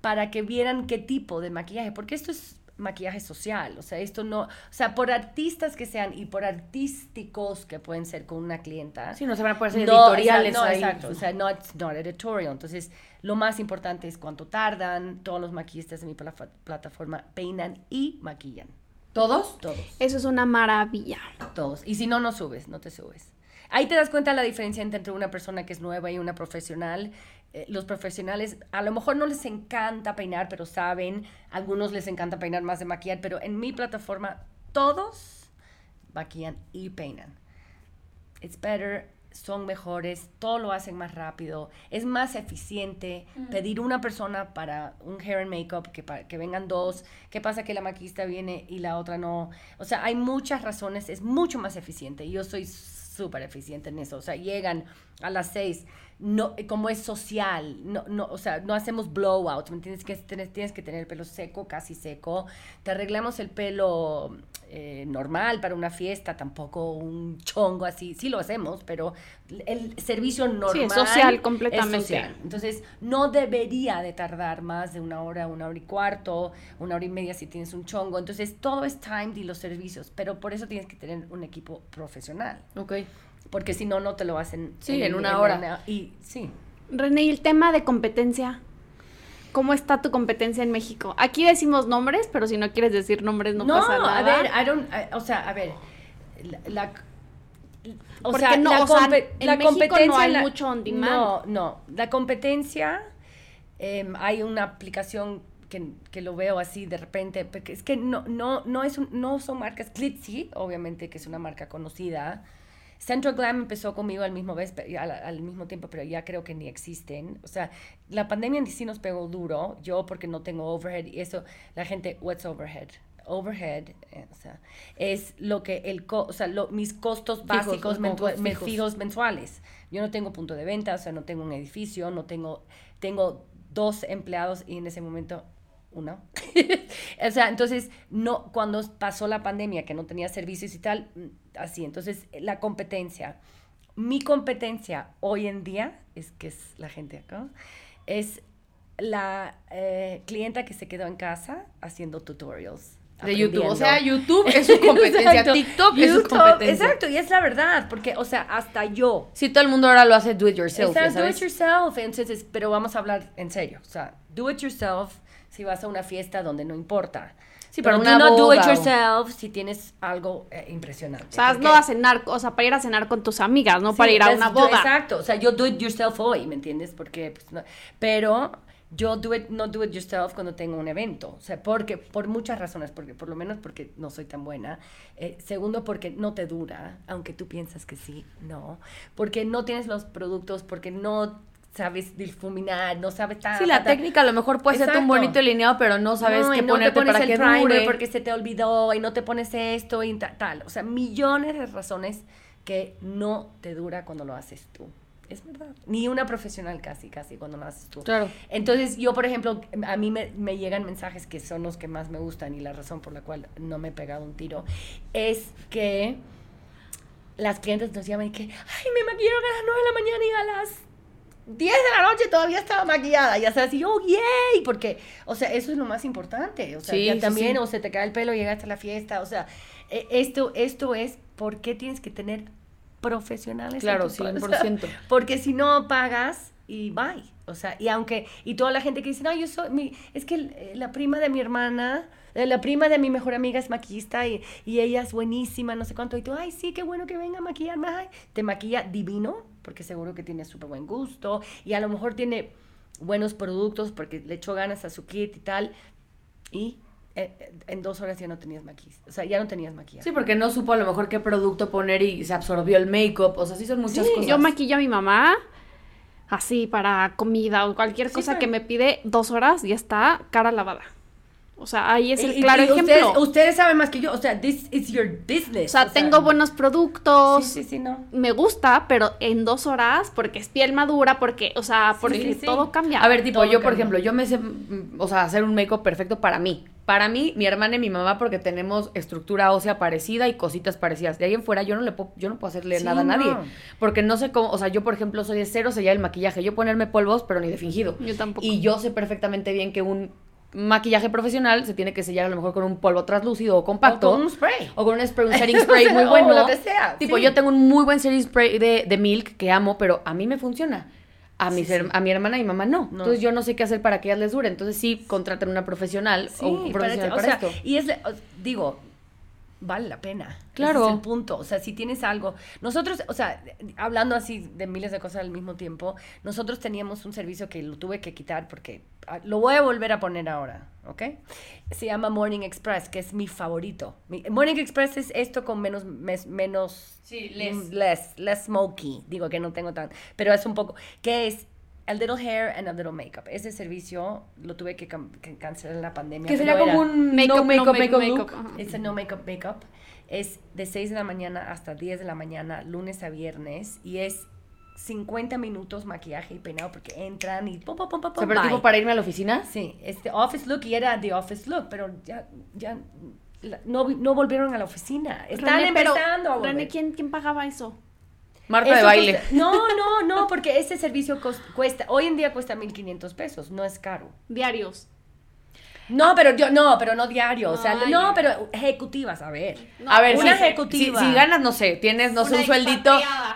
C: para que vieran qué tipo de maquillaje, porque esto es maquillaje social, o sea, esto no, o sea, por artistas que sean y por artísticos que pueden ser con una clienta.
B: Sí, no se van a poder hacer
C: no,
B: editoriales
C: exacto, no,
B: ahí.
C: exacto, o sea, no it's not editorial. Entonces, lo más importante es cuánto tardan, todos los maquillistas de mi pla- plataforma peinan y maquillan,
B: ¿Todos?
C: todos.
A: Eso es una maravilla.
C: Todos. Y si no, no subes, no te subes. Ahí te das cuenta la diferencia entre una persona que es nueva y una profesional. Eh, los profesionales a lo mejor no les encanta peinar, pero saben, algunos les encanta peinar más de maquillar, pero en mi plataforma todos maquillan y peinan. It's better, son mejores, todo lo hacen más rápido, es más eficiente pedir una persona para un hair and makeup que, pa- que vengan dos. ¿Qué pasa que la maquillista viene y la otra no? O sea, hay muchas razones, es mucho más eficiente. Yo soy súper eficiente en eso. O sea, llegan a las seis, no, como es social, no, no, o sea, no hacemos blowout, ¿me entiendes? Que tienes, tienes que tener el pelo seco, casi seco. Te arreglamos el pelo eh, normal para una fiesta, tampoco un chongo así. Sí lo hacemos, pero el servicio normal
A: es social completamente.
C: es social. Entonces, no debería de tardar más de una hora, una hora y cuarto, una hora y media si tienes un chongo. Entonces, todo es timed y los servicios, pero por eso tienes que tener un equipo profesional,
B: Ok.
C: Porque si no, no te lo hacen
B: Sí, en una hora.
C: y sí.
A: René, y el tema de competencia. ¿Cómo está tu competencia en México? Aquí decimos nombres, pero si no quieres decir nombres no, pasa nada.
C: a ver, I don't, I- o sea, a ver, la, la- o
A: Porque
C: sea,
A: no,
C: la,
A: o sea,
C: compe-
A: en
C: la
A: México no
C: competencia,
A: hay
C: la-
A: mucho on demand.
C: No, no, la competencia, em, hay una aplicación que, que lo veo así de repente, porque es que no, no, no, es un- no son marcas, Glitzy, obviamente que es una marca conocida, Central Glam empezó conmigo al mismo, vez, al, al mismo tiempo, pero ya creo que ni existen. O sea, la pandemia en sí nos pegó duro. Yo porque no tengo overhead y eso, la gente, what's overhead? Overhead, eh, o sea, es lo que el, co- o sea, lo- mis costos básicos mentua- me-
B: fijos.
C: fijos mensuales. Yo no tengo punto de venta, o sea, no tengo un edificio, no tengo, tengo dos empleados y en ese momento uno. o sea, entonces, no, cuando pasó la pandemia, que no tenía servicios y tal, mm, así, entonces, la competencia, mi competencia hoy en día, es que es la gente acá, es la eh, clienta que se quedó en casa haciendo tutorials.
B: De YouTube. O sea, YouTube es su competencia.
C: Exacto.
B: TikTok es su competencia.
C: Exacto, y es la verdad, porque, o sea, hasta yo.
B: Sí, todo el mundo ahora lo hace do it yourself, ya
C: Exacto, do it yourself. Entonces, pero vamos a hablar en serio. O sea, do it yourself si vas a una fiesta donde no importa.
B: Sí,
C: pero
B: una
C: not do it yourself si tienes algo eh, impresionante.
A: O sea, no a cenar, o sea, para ir a cenar con tus amigas, no
C: Sí,
A: para ir a
C: that's-
A: una
C: do-
A: boda.
C: Exacto, o sea, yo do it yourself hoy, ¿me entiendes? Porque, pues, no- pero yo do it, no do it yourself cuando tengo un evento, o sea, porque, por muchas razones, porque por lo menos porque no soy tan buena, Eh, segundo porque no te dura, aunque tú piensas que sí, no, porque no tienes los productos, porque no sabes difuminar, no sabes ta,
B: Sí, la
C: ta,
B: técnica a lo mejor puede ser un
C: Exacto.
B: bonito delineado, pero no sabes
C: No,
B: qué
C: no te
B: ponerte
C: pones
B: para
C: el
B: que
C: primer
B: dure.
C: porque se te olvidó y no te pones esto y ta- tal. O sea, millones de razones que no te dura cuando lo haces tú. Es verdad. Ni una profesional casi, casi cuando lo haces tú.
B: Claro.
C: Entonces, yo, por ejemplo, a mí me, me llegan mensajes que son los que más me gustan y la razón por la cual no me he pegado un tiro es que las clientes nos llaman y que, ay, me maquillaron a las 9 de la mañana y a las 10 de la noche todavía estaba maquillada. Y sabes, y yo, yay, porque, o sea, eso es lo más importante. O sea,
B: Sí,
C: ya también,
B: sí.
C: o se te cae el pelo, llegaste a la fiesta. O sea, eh, esto, esto es por qué tienes que tener profesionales. en
B: Claro,
C: tu o sea,
B: 100%.
C: porque si no pagas y bye. O sea, y aunque, y toda la gente que dice, no, yo soy, mi, es que eh, la prima de mi hermana, eh, la prima de mi mejor amiga es maquillista y, y ella es buenísima, no sé cuánto. Y tú, ay, sí, qué bueno que venga a maquillarme. Ay, te maquilla divino, porque seguro que tiene súper buen gusto. Y a lo mejor tiene buenos productos porque le echó ganas a su kit y tal. Y eh, eh, en dos horas ya no tenías maquillaje. O sea, ya no tenías maquillaje.
B: Sí, porque no supo a lo mejor qué producto poner y se absorbió el make-up. O sea, sí son muchas
C: Sí,
B: cosas.
A: Yo maquillo a mi mamá así para comida o cualquier
C: Sí,
A: cosa
C: pero-
A: que me pide dos horas y está cara lavada. O sea, ahí es el
C: Y-
A: claro
C: y
A: ejemplo.
C: Ustedes, ustedes saben más que yo. O sea, this is your business.
A: o sea, tengo buenos productos.
C: Sí, sí, sí, no.
A: Me gusta, pero en dos horas, porque es piel madura, porque, o sea, porque
C: sí,
A: todo cambia.
B: A ver, tipo,
C: Todo
B: yo, por ejemplo, yo me sé, o sea, hacer un make-up perfecto para mí. Para mí, mi hermana y mi mamá, porque tenemos estructura ósea parecida y cositas parecidas. De ahí en fuera, yo no le puedo, yo no puedo hacerle nada a
C: no.
B: nadie. Porque no sé cómo, o sea, yo, por ejemplo, soy de cero sellar el maquillaje. Yo ponerme polvos, pero ni de fingido.
A: Yo tampoco.
B: Y yo sé perfectamente bien que un maquillaje profesional se tiene que sellar a lo mejor con un polvo translúcido o compacto.
C: O con un spray.
B: O con un spray, un setting spray muy
C: O
B: bueno.
C: lo que sea,
B: Tipo,
C: sí.
B: yo tengo un muy buen setting spray de, de Milk que amo, pero a mí me funciona. A, mis
C: Sí,
B: her-
C: sí.
B: a mi hermana y mi mamá no.
C: No.
B: Entonces yo no sé qué hacer para que ellas les dure. Entonces sí, contraten una profesional o un profesional
C: o
B: para,
C: sea,
B: esto.
C: Y es, o- digo, vale la pena.
B: Claro.
C: Ese es el punto. O sea, si tienes algo. Nosotros, o sea, hablando así de miles de cosas al mismo tiempo, nosotros teníamos un servicio que lo tuve que quitar porque lo voy a volver a poner ahora, ¿ok? Se llama Morning Express, que es mi favorito. Mi- Morning Express es esto con menos, mes- menos
B: Sí, less.
C: mm, less, less smoky. Digo que no tengo tan, pero es un poco, que es a little hair and a little makeup. Ese servicio lo tuve que, cancelar en la pandemia.
B: Que sería como
C: era-
B: un
A: Makeup,
B: no makeup,
A: no
B: makeup,
A: make-
C: es no makeup makeup. Es de 6 de la mañana hasta 10 de la mañana, lunes a viernes. Y es 50 minutos maquillaje y peinado porque entran y pum, pum, pum, pum,
B: pero tipo para irme a la oficina.
C: Sí, este office look y era the office look, pero ya, ya no, vi- no volvieron a la oficina. Están
A: René, pero,
C: empezando a volver.
A: René, ¿quién, ¿quién pagaba eso?
B: Marta de baile.
C: no, no, no, porque ese servicio cuesta, hoy en día cuesta 1.500 pesos, no es caro.
A: Diarios.
C: No, pero yo, no, pero no diario, o sea,
A: Ay,
C: no, pero ejecutivas, a ver.
A: No,
B: a ver,
C: una
B: si,
C: ejecutiva.
B: Si, si ganas, no sé, tienes, no sé,
A: Una
B: un sueldito.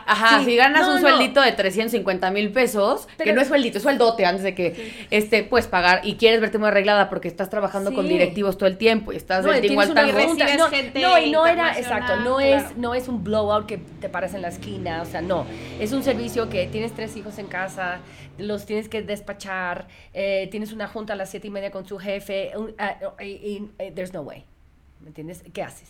B: Ajá,
C: Sí.
B: si ganas
C: No,
B: un
C: no.
B: sueldito de 350 mil pesos, que no es sueldito, es sueldote antes de que este puedes pagar y quieres verte muy arreglada porque estás trabajando con directivos todo el tiempo y estás
C: No,
B: del
C: y
B: tingo al
C: tienes una
B: tango.
C: junta,
A: Recibes
C: no,
A: gente
C: no, y no era, exacto, no
A: claro.
C: es, no es un blowout que te paras en la esquina, o sea, no, es un servicio que tienes tres hijos en casa, los tienes que despachar, eh, tienes una junta a las siete y media con su jefe, ah, eh, there's no way, ¿me entiendes? ¿Qué haces?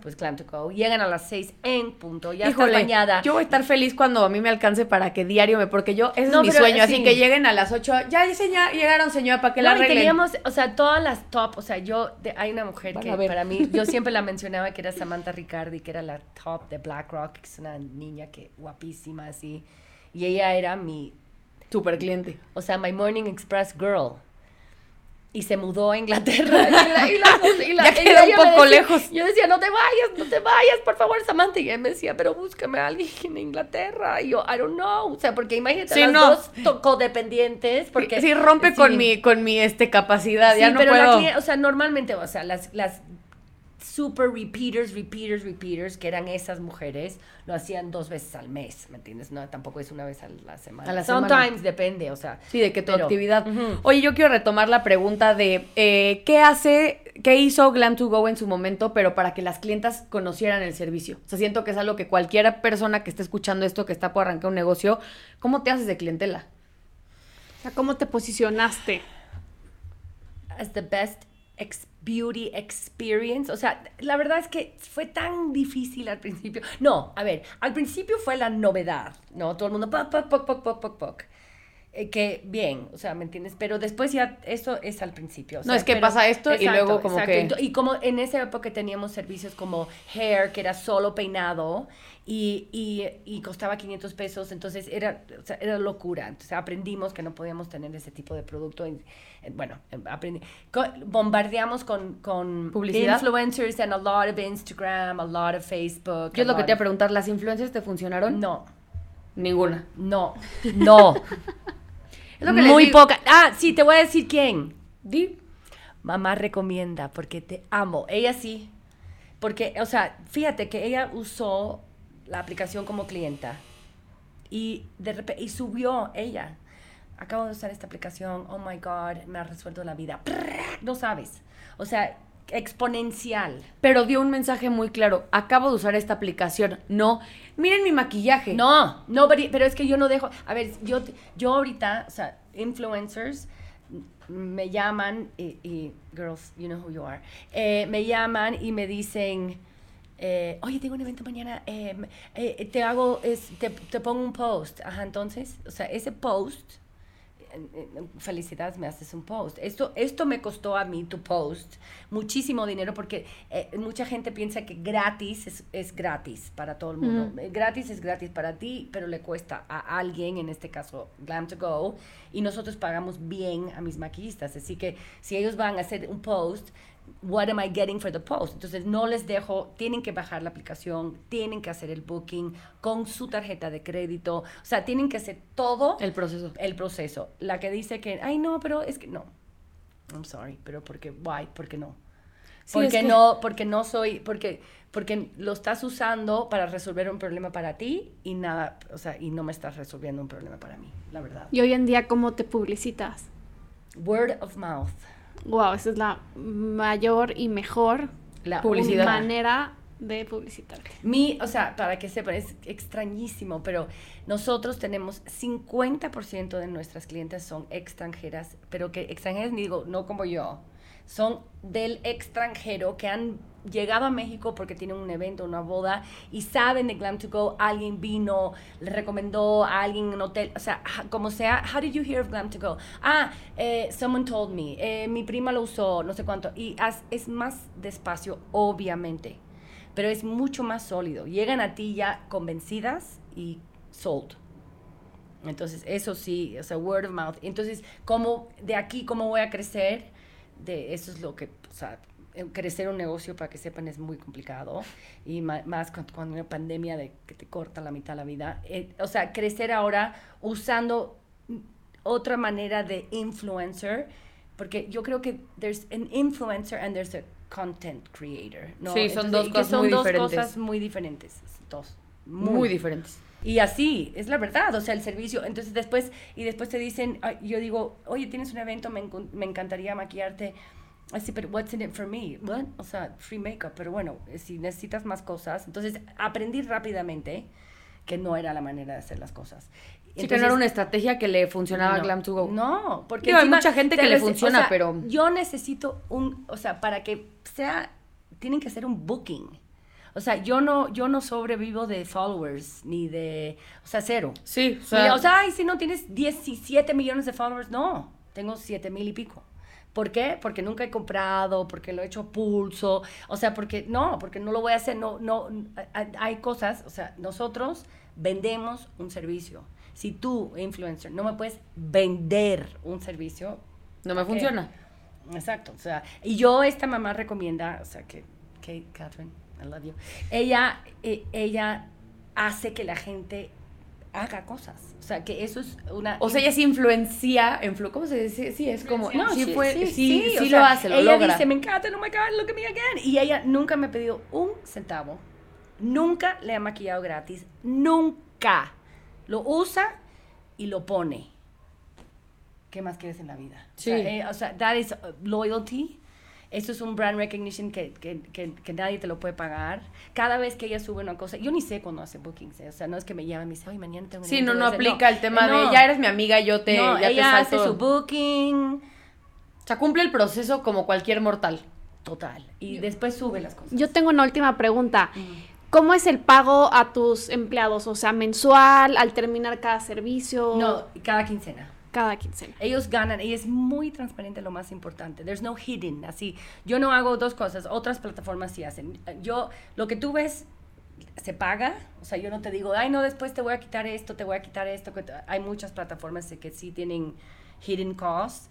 C: Pues Clam to Go, llegan a las seis en punto, ya
B: Híjole,
C: estás bañada.
B: yo voy a estar feliz cuando a mí me alcance para que diario me, porque yo, ese
C: No,
B: es mi sueño, así
C: sí.
B: que lleguen a las 8, ya señora, llegaron señora para que la
C: No, y
B: arreglen.
C: teníamos, o sea, todas las top, o sea, yo, de- hay una mujer
B: Van
C: que para mí, yo siempre la mencionaba que era Samantha Ricardi, que era la top de BlackRock, que es una niña que guapísima, así, y ella era mi,
B: Super cliente.
C: o sea, my Morning Express girl. Y se mudó a Inglaterra. Y la- y la-
B: Ya queda un poco
C: decía-
B: lejos.
C: Yo decía, no te vayas, no te vayas, por favor, Samantha. Y ella me decía, pero búscame a alguien en Inglaterra. Y yo, I don't know. O sea, porque imagínate
B: Sí,
C: las
B: no.
C: dos codependientes. Porque,
B: sí, rompe con mi, con mi este, capacidad, ya
C: Sí,
B: no
C: pero
B: puedo.
C: o sea, normalmente, o sea, las, las super repeaters, repeaters, repeaters, que eran esas mujeres, lo hacían dos veces al mes, ¿me entiendes? No, tampoco es una vez a la semana.
B: A la
C: Sometimes
B: semana.
C: depende, o sea.
B: Sí, de que tu
C: pero-
B: actividad. Oye, yo quiero retomar la pregunta de eh, qué hace, qué hizo Glam to Go en su momento, pero para que las clientas conocieran el servicio. O sea, siento que es algo que cualquier persona que esté escuchando esto, que está por arrancar un negocio, ¿cómo te haces de clientela?
A: O sea, ¿cómo te posicionaste?
C: as the best ex beauty experience. O sea, la verdad es que fue tan difícil al principio. No, a ver, al principio fue la novedad, ¿no? Todo el mundo, poc, poc, poc, poc, poc, poc, poc. Eh, que bien, o sea, ¿me entiendes? Pero después ya, eso es al principio. o
B: No, es que
C: pero-
B: pasa esto y luego como que-
C: Ento- Y como en esa época teníamos servicios como hair, que era solo peinado, y, y, y costaba 500 pesos, entonces era, o sea, era locura. Entonces aprendimos que no podíamos tener ese tipo de producto. y, bueno, aprendí. bombardeamos con, con
B: ¿Publicidad?
C: influencers and a lot of Instagram, a lot of Facebook.
B: Yo es lo que te iba a preguntar, ¿las influencias te funcionaron?
C: No,
B: Ninguna.
C: no, no.
B: Lo que
C: Muy poca. Ah, sí, te voy a decir quién.
B: Di.
C: Mamá recomienda porque te amo. Ella sí. Porque, o sea, fíjate que ella usó la aplicación como clienta y de repente y subió ella. Acabo de usar esta aplicación. Oh my God, me ha resuelto la vida. No sabes. O sea, exponencial.
B: Pero dio un mensaje muy claro. Acabo de usar esta aplicación. No, miren mi maquillaje.
C: No, no, pero, es que yo no dejo. A ver, yo, yo ahorita, o sea, influencers me llaman y, y- girls, you know who you are, eh, me llaman y me dicen, eh, oye, tengo un evento mañana, eh, te hago, es, te, te pongo un post. Ajá, entonces, o sea, ese post felicidades, me haces un post. Esto, esto me costó a mí, tu post, muchísimo dinero porque eh, mucha gente piensa que gratis es, es gratis para todo el mundo. Eh, Gratis es gratis para ti, pero le cuesta a alguien, en este caso Glam to Go, y nosotros pagamos bien a mis maquillistas. Así que si ellos van a hacer un post, what am I getting for the post? Entonces no les dejo, tienen que bajar la aplicación, tienen que hacer el booking con su tarjeta de crédito, o sea, tienen que hacer todo
B: El proceso.
C: el proceso. La que dice que, ay, no, pero es que no. I'm sorry, pero porque, why, porque no.
B: Sí,
C: porque
B: es que-
C: no, porque no soy, porque, porque lo estás usando para resolver un problema para ti y nada, o sea, y no me estás resolviendo un problema para mí, la verdad.
A: Y hoy en día, ¿cómo te publicitas?
C: Word of mouth.
A: Wow, esa es la mayor y mejor
C: La
B: Publicidad.
A: manera de publicitarte.
C: Mi, o sea, para que sepan, es extrañísimo, pero nosotros tenemos 50% de nuestras clientes son extranjeras, pero que extranjeras, digo, no como yo, son del extranjero que han llegado a México porque tienen un evento, una boda y saben de Glam to Go, alguien vino, le recomendó a alguien en un hotel, o sea, como sea, how did you hear of Glam to Go? Ah, eh, someone told me, eh, mi prima lo usó, no sé cuánto, y as- es más despacio, obviamente pero es mucho más sólido. Llegan a ti ya convencidas y sold. Entonces, eso sí, o sea, word of mouth. Entonces, ¿cómo, de aquí, cómo voy a crecer? De, eso es lo que, o sea, crecer un negocio, para que sepan, es muy complicado. Y más cuando, cuando hay una pandemia de que te corta la mitad de la vida. Eh, o sea, crecer ahora usando otra manera de influencer. Porque yo creo que there's an influencer and there's a content creator. ¿no?
B: Sí, son
C: Entonces,
B: dos cosas
C: son
B: muy
C: dos
B: diferentes.
C: cosas muy diferentes. Dos.
B: Muy diferentes.
C: Y así, es la verdad, o sea, el servicio. Entonces después, y después te dicen, yo digo, oye, tienes un evento, me, me encantaría maquillarte. Así, pero what's in it for me? What? O sea, free makeup, pero bueno, eh, si necesitas más cosas. Entonces aprendí rápidamente que no era la manera de hacer las cosas.
B: Sí, que no era una estrategia que le funcionaba a Glam to Go.
C: No, porque
B: Digo, hay mucha gente
C: te
B: que le funciona,
C: o sea,
B: pero-
C: yo necesito un, o sea, para que sea, tienen que hacer un booking. O sea, yo no, yo no sobrevivo de followers ni de, o sea, cero.
B: Sí, o
C: O
B: sea,
C: sea, ay, si no tienes 17 millones de followers, no, tengo 7 mil y pico. ¿Por qué? Porque nunca he comprado, porque lo he hecho a pulso, o sea, porque no, porque no lo voy a hacer, no, no, hay- cosas, o sea, nosotros vendemos un servicio. Si tú, influencer, no me puedes vender un servicio,
B: no me funciona.
C: Exacto, o sea, y yo esta mamá recomienda, o sea, que Kate, Catherine, I love you. Ella, eh, ella hace que la gente haga cosas, o sea, que eso es una.
B: O sea, ella sí influencia, influ ¿cómo se dice? Sí, es como,
C: no,
B: sí,
C: sí,
B: fue, sí, sí,
C: o
B: lo
C: sea,
B: hace, lo
C: ella
B: logra.
C: dice, me encanta, oh my God, look at me again. Y ella nunca me ha pedido un centavo, nunca le ha maquillado gratis, nunca. Lo usa y lo pone. ¿Qué más quieres en la vida?
B: Sí.
C: O sea, eh, o sea, that is loyalty. Eso es un brand recognition que, que, que, que nadie te lo puede pagar. Cada vez que ella sube una cosa, yo ni sé cuando hace bookings, eh, o sea, no es que me llama y me dice, oye, mañana tengo un
B: Sí,
C: evento",
B: no, no
C: voy a hacer".
B: aplica el tema
C: No.
B: de ya eres mi amiga, yo te,
C: no,
B: ya te salto.
C: hace su booking,
B: O sea, cumple el proceso como cualquier mortal.
C: total, y después sube las cosas.
A: Yo tengo una última pregunta. ¿Cómo es el pago a tus empleados? O sea, mensual, al terminar cada servicio,
C: No, cada quincena.
A: Cada quincena.
C: Ellos ganan y es muy transparente lo más importante. There's no hidden, así. Yo no hago dos cosas, otras plataformas sí hacen. Yo, lo que tú ves, se paga. O sea, yo no te digo, ay, no, después te voy a quitar esto, te voy a quitar esto. que te-". Hay muchas plataformas que sí tienen hidden costs.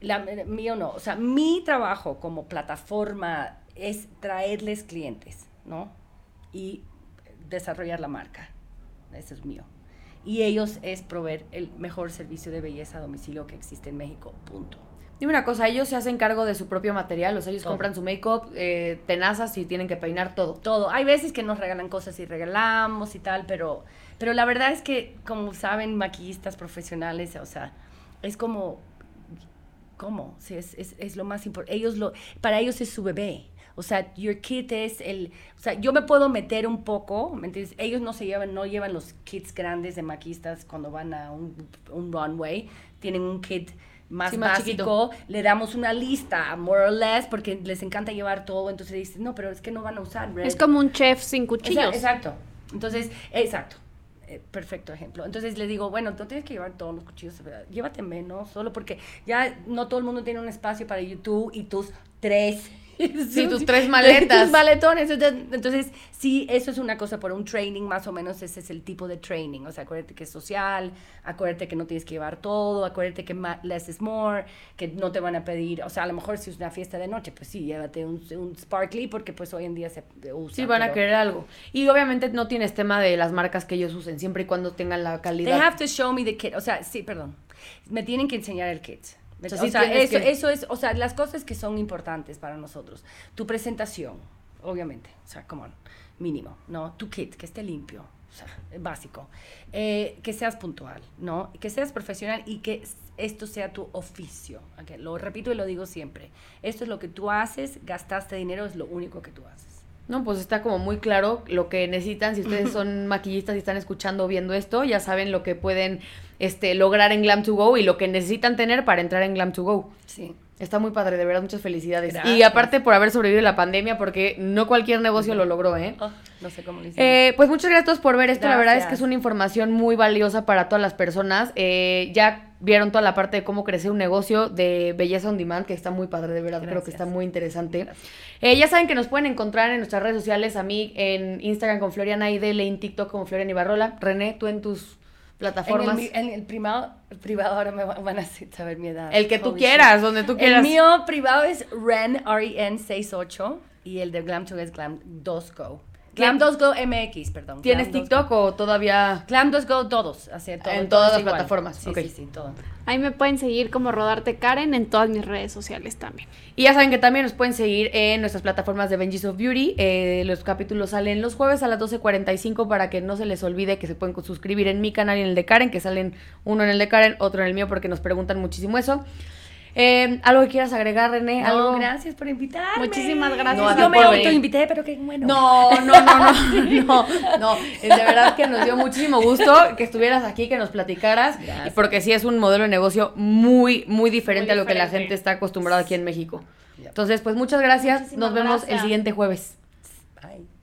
C: La mío no. O sea, mi trabajo como plataforma es traerles clientes, ¿no? Y desarrollar la marca. Eso es mío. Y ellos es proveer el mejor servicio de belleza a domicilio que existe en México. Punto.
B: Dime una cosa, ellos se hacen cargo de su propio material, o sea, ellos
C: Todo.
B: compran su make-up, eh, tenazas y tienen que peinar todo.
C: Todo. Hay veces que nos regalan cosas y regalamos y tal, pero, pero la verdad es que, como saben, maquillistas profesionales, o sea, es como, ¿cómo? Sí, es, es, es lo más importante. Ellos lo, para ellos es su bebé. O sea, your kit es el, o sea, yo me puedo meter un poco, ¿me entiendes? Ellos no se llevan, no llevan los kits grandes de maquistas cuando van a un, un runway, tienen un kit más
B: Sí, más
C: básico, le damos una lista, more or less, porque les encanta llevar todo, entonces dicen, no, pero es que no van a usar red.
A: Es como un chef sin cuchillos.
C: Exacto. Entonces, exacto. Eh, perfecto ejemplo. Entonces le digo, bueno, no tienes que llevar todos los cuchillos, llévate menos, solo porque ya no todo el mundo tiene un espacio para YouTube y tus tres.
B: Sí, tus tres maletas.
C: Tus maletones. Entonces, sí, eso es una cosa por un training, más o menos ese es el tipo de training. O sea, acuérdate que es social, acuérdate que no tienes que llevar todo, acuérdate que less is more, que no te van a pedir, o sea, a lo mejor si es una fiesta de noche, pues sí, llévate un, un sparkly porque pues hoy en día se usa.
B: Sí, van a
C: pero-
B: querer algo. Y obviamente no tienes tema de las marcas que ellos usen, siempre y cuando tengan la
C: They
B: calidad.
C: have to show me the kit. O sea, sí, perdón. Me tienen que enseñar el kit. O sea,
B: sí
C: eso,
B: que-
C: eso es, o sea, las cosas que son importantes para nosotros. Tu presentación, obviamente, o sea, como mínimo, ¿no? Tu kit, que esté limpio, o sea, básico. Eh, que seas puntual, ¿no? Que seas profesional y que esto sea tu oficio. Lo repito y lo digo siempre. Esto es lo que tú haces, gastaste dinero, es lo único que tú haces.
B: No, pues está como muy claro lo que necesitan. Si ustedes son maquillistas y están escuchando o viendo esto, ya saben lo que pueden este, lograr en Glam to Go y lo que necesitan tener para entrar en Glam to Go.
C: Sí.
B: Está muy padre, de verdad, muchas felicidades.
C: Gracias.
B: Y aparte por haber sobrevivido la pandemia, porque no cualquier negocio lo logró, ¿eh?
C: Oh, no sé cómo lo hicimos.
B: Eh, pues muchas gracias por ver esto. La verdad es que es una información muy valiosa para todas las personas. Eh, ya vieron toda la parte de cómo crecer un negocio de belleza on demand, que está muy padre, de verdad, creo que está muy interesante. Eh, ya saben que nos pueden encontrar en nuestras redes sociales, a mí en Instagram con Floriana IDL, en TikTok como Floriana Ibarrola. René, tú en tus plataformas.
C: En el, en primado, privado ahora me van a saber mi edad.
B: El que tú quieras, donde tú quieras.
C: El mío privado es Ren, R-E-N 68 y el de Glam2 es Glam2Co. Clam2Go perdón.
B: ¿Tienes TikTok o todavía?
C: Clam2Go todos, así,
B: en todas las plataformas.
C: Sí, sí, sí, todo.
A: Ahí me pueden seguir como Rodarte Karen en todas mis redes sociales también.
B: Y ya saben que también nos pueden seguir en nuestras plataformas de Benji's of Beauty. Eh, los capítulos salen los jueves a las 12.45 para que no se les olvide que se pueden suscribir en mi canal y en el de Karen, que salen uno en el de Karen, otro en el mío, porque nos preguntan muchísimo eso. Eh, ¿Algo que quieras agregar, René?
C: No,
B: ¿Algo?
C: gracias por invitarme.
A: Muchísimas gracias.
B: No,
C: Yo me autoinvité, pero qué bueno.
B: No, no, no, no, no, no. De verdad que nos dio muchísimo gusto que estuvieras aquí, que nos platicaras,
C: Gracias.
B: porque sí es un modelo de negocio muy, muy diferente
C: Muy
B: a lo que la gente está acostumbrada aquí en México. Entonces, pues muchas gracias.
A: Muchísimas
B: Nos vemos el siguiente jueves.
C: Bye.